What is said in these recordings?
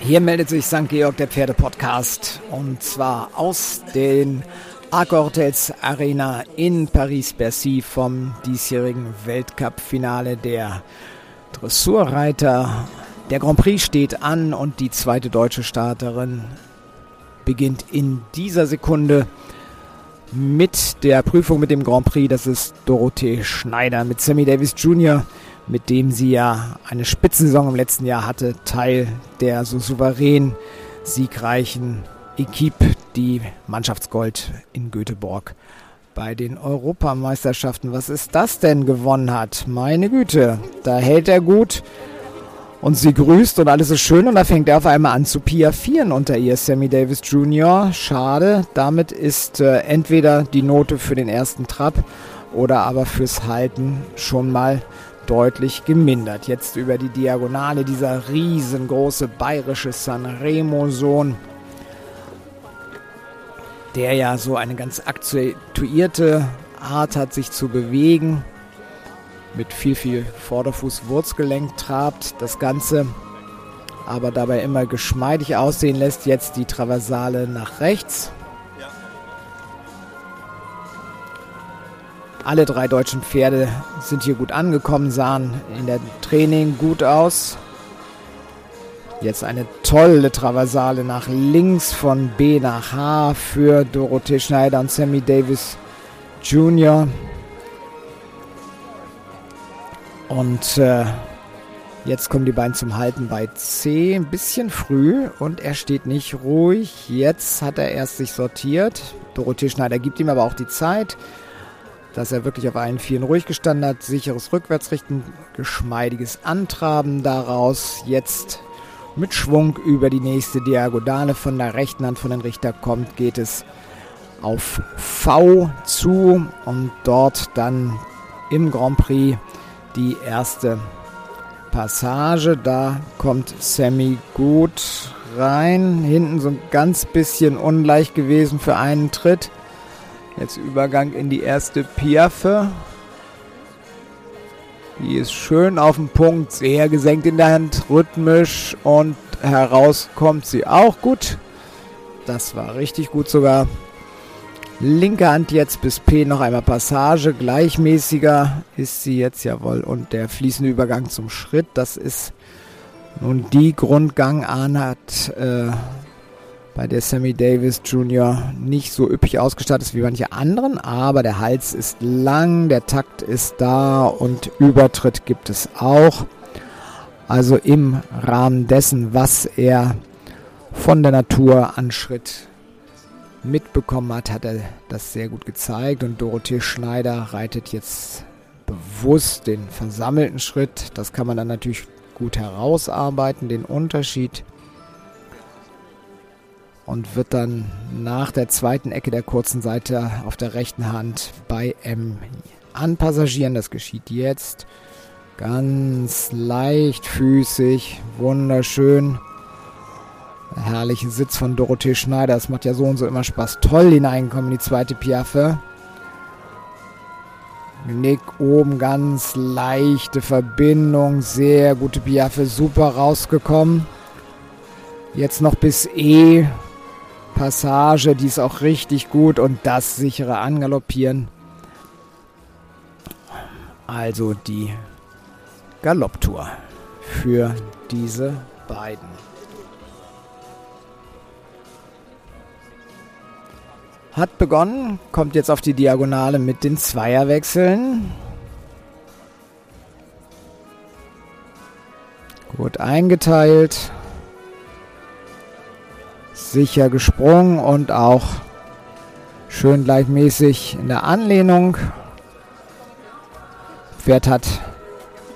Hier meldet sich St. Georg der Pferde-Podcast und zwar aus den Accor-Hotels Arena in Paris-Bercy vom diesjährigen Weltcup-Finale der Dressurreiter. Der Grand Prix steht an und die zweite deutsche Starterin beginnt in dieser Sekunde mit der Prüfung mit dem Grand Prix. Das ist Dorothee Schneider mit Sammy Davis Jr., mit dem sie ja eine Spitzensaison im letzten Jahr hatte, Teil der so souverän siegreichen Equipe, die Mannschaftsgold in Göteborg bei den Europameisterschaften. Was ist das denn gewonnen hat? Meine Güte, da hält er gut und sie grüßt und alles ist schön und da fängt er auf einmal an zu piaffieren unter ihr, Sammy Davis Jr. Schade, damit ist äh, entweder die Note für den ersten Trab oder aber fürs Halten schon mal deutlich gemindert. Jetzt über die Diagonale dieser riesengroße bayerische Sanremo-Sohn, der ja so eine ganz akzentuierte Art hat, sich zu bewegen mit viel, viel Vorderfuß-Wurzgelenk trabt. Das Ganze aber dabei immer geschmeidig aussehen lässt. Jetzt die Traversale nach rechts. Alle drei deutschen Pferde sind hier gut angekommen, sahen in der Training gut aus. Jetzt eine tolle Traversale nach links von B nach H für Dorothee Schneider und Sammy Davis Jr. Und äh, jetzt kommen die beiden zum Halten bei C. Ein bisschen früh und er steht nicht ruhig. Jetzt hat er erst sich sortiert. Dorothee Schneider gibt ihm aber auch die Zeit, dass er wirklich auf allen Vieren ruhig gestanden hat. Sicheres Rückwärtsrichten, geschmeidiges Antraben daraus. Jetzt mit Schwung über die nächste Diagonale von der rechten Hand von den Richter kommt, geht es auf V zu und dort dann im Grand Prix die erste Passage. Da kommt Sammy gut rein. Hinten so ein ganz bisschen unleicht gewesen für einen Tritt. Jetzt Übergang in die erste Piaffe. Die ist schön auf dem Punkt, sehr gesenkt in der Hand, rhythmisch und heraus kommt sie auch gut. Das war richtig gut sogar. Linke Hand jetzt bis P noch einmal Passage. Gleichmäßiger ist sie jetzt, jawohl. Und der fließende Übergang zum Schritt, das ist nun die Grundgangart, äh, bei der Sammy Davis Jr. nicht so üppig ausgestattet ist wie manche anderen. Aber der Hals ist lang, der Takt ist da und Übertritt gibt es auch. Also im Rahmen dessen, was er von der Natur an Schritt mitbekommen hat, hat er das sehr gut gezeigt. Und Dorothee Schneider reitet jetzt bewusst den versammelten Schritt. Das kann man dann natürlich gut herausarbeiten, den Unterschied. Und wird dann nach der zweiten Ecke der kurzen Seite auf der rechten Hand bei M anpassagieren. Das geschieht jetzt. Ganz leichtfüßig, wunderschön herrlichen Sitz von Dorothee Schneider. Das macht ja so und so immer Spaß. Toll hineinkommen in die zweite Piaffe. Nick oben ganz leichte Verbindung. Sehr gute Piaffe. Super rausgekommen. Jetzt noch bis E. Passage. Die ist auch richtig gut. Und das sichere Angaloppieren. Also die Galopptour für diese beiden. Hat begonnen, kommt jetzt auf die Diagonale mit den Zweierwechseln. Gut eingeteilt. Sicher gesprungen und auch schön gleichmäßig in der Anlehnung. Pferd hat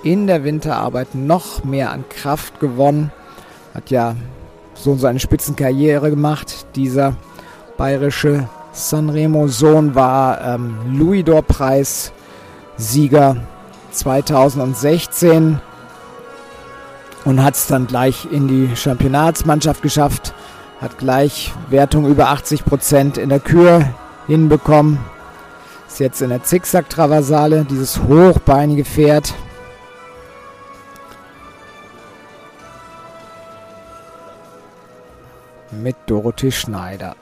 in der Winterarbeit noch mehr an Kraft gewonnen. Hat ja so seine Spitzenkarriere gemacht, dieser bayerische Sanremo Sohn war ähm, Louis-d'Or-Preis Sieger 2016 und hat es dann gleich in die Championatsmannschaft geschafft. Hat gleich Wertung über 80 Prozent in der Kür hinbekommen. Ist jetzt in der Zickzack-Traversale, dieses hochbeinige Pferd. mit Dorothee Schneider.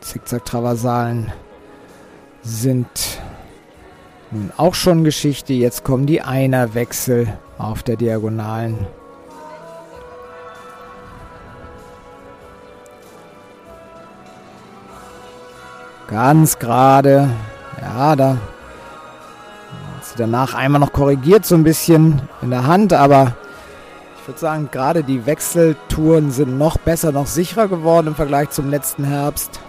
Zickzack-Traversalen sind nun auch schon Geschichte. Jetzt kommen die Einerwechsel auf der Diagonalen. Ganz gerade. Ja, da sie danach einmal noch korrigiert, so ein bisschen in der Hand, aber ich würde sagen, gerade die Wechseltouren sind noch besser, noch sicherer geworden im Vergleich zum letzten Herbst.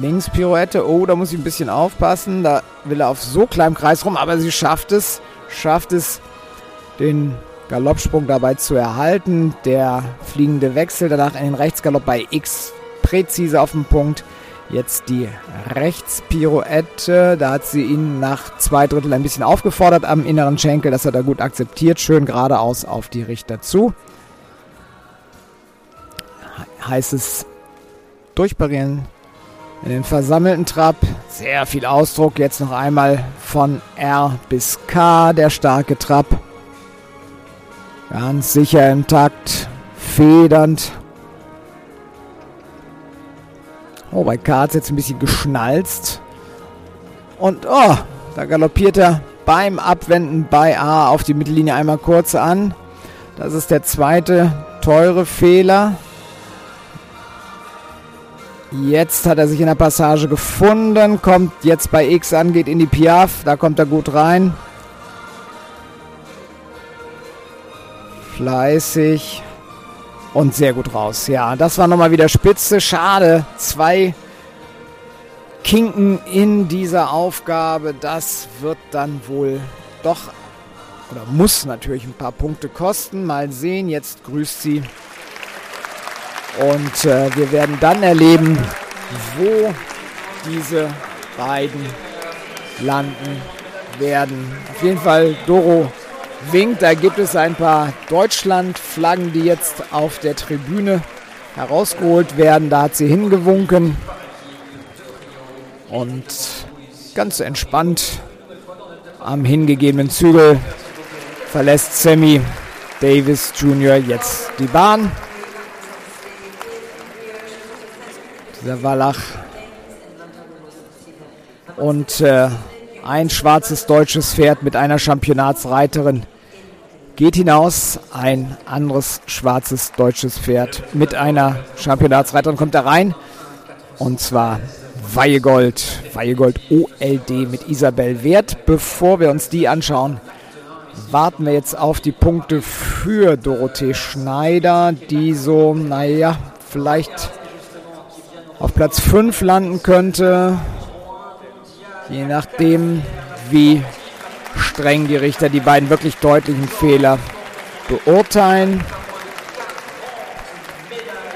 Links Pirouette. Oh, da muss ich ein bisschen aufpassen. Da will er auf so kleinem Kreis rum, aber sie schafft es. Schafft es, den Galoppsprung dabei zu erhalten. Der fliegende Wechsel danach in den Rechtsgalopp bei X präzise auf den Punkt. Jetzt die Rechtspirouette. Da hat sie ihn nach zwei Drittel ein bisschen aufgefordert am inneren Schenkel. Das hat er gut akzeptiert. Schön geradeaus auf die Richter zu. Heißt es durchparieren in den versammelten Trab. Sehr viel Ausdruck. Jetzt noch einmal von R bis K, der starke Trab. Ganz sicher im Takt, federnd. Oh, bei K hat es jetzt ein bisschen geschnalzt. Und oh, da galoppiert er beim Abwenden bei A auf die Mittellinie einmal kurz an. Das ist der zweite teure Fehler. Jetzt hat er sich in der Passage gefunden, kommt jetzt bei X an, geht in die Piaf, da kommt er gut rein. Fleißig und sehr gut raus. Ja, das war nochmal wieder spitze. Schade. Zwei Kinken in dieser Aufgabe. Das wird dann wohl doch oder muss natürlich ein paar Punkte kosten. Mal sehen. Jetzt grüßt sie und äh, wir werden dann erleben, wo diese beiden landen werden. Auf jeden Fall Doro winkt. Da gibt es ein paar Deutschland-Flaggen, die jetzt auf der Tribüne herausgeholt werden. Da hat sie hingewunken. Und ganz entspannt am hingegebenen Zügel verlässt Sammy Davis Jr. jetzt die Bahn. der Wallach. Und äh, ein schwarzes deutsches Pferd mit einer Championatsreiterin geht hinaus. Ein anderes schwarzes deutsches Pferd mit einer Championatsreiterin kommt da rein. Und zwar Weihegold. Weihegold OLD mit Isabel Wert. Bevor wir uns die anschauen, warten wir jetzt auf die Punkte für Dorothee Schneider, die so, naja, vielleicht auf Platz 5 landen könnte. Je nachdem, wie streng die Richter die beiden wirklich deutlichen Fehler beurteilen.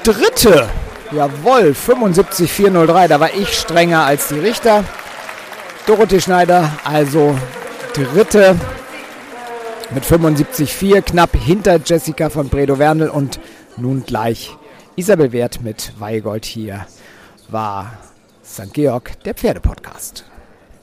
Dritte, jawohl, 75-403, da war ich strenger als die Richter. Dorothee Schneider, also dritte mit 75-4, knapp hinter Jessica von Bredow-Wernel und nun gleich Isabel Wert mit Weigold hier war St. Georg, der Pferdepodcast.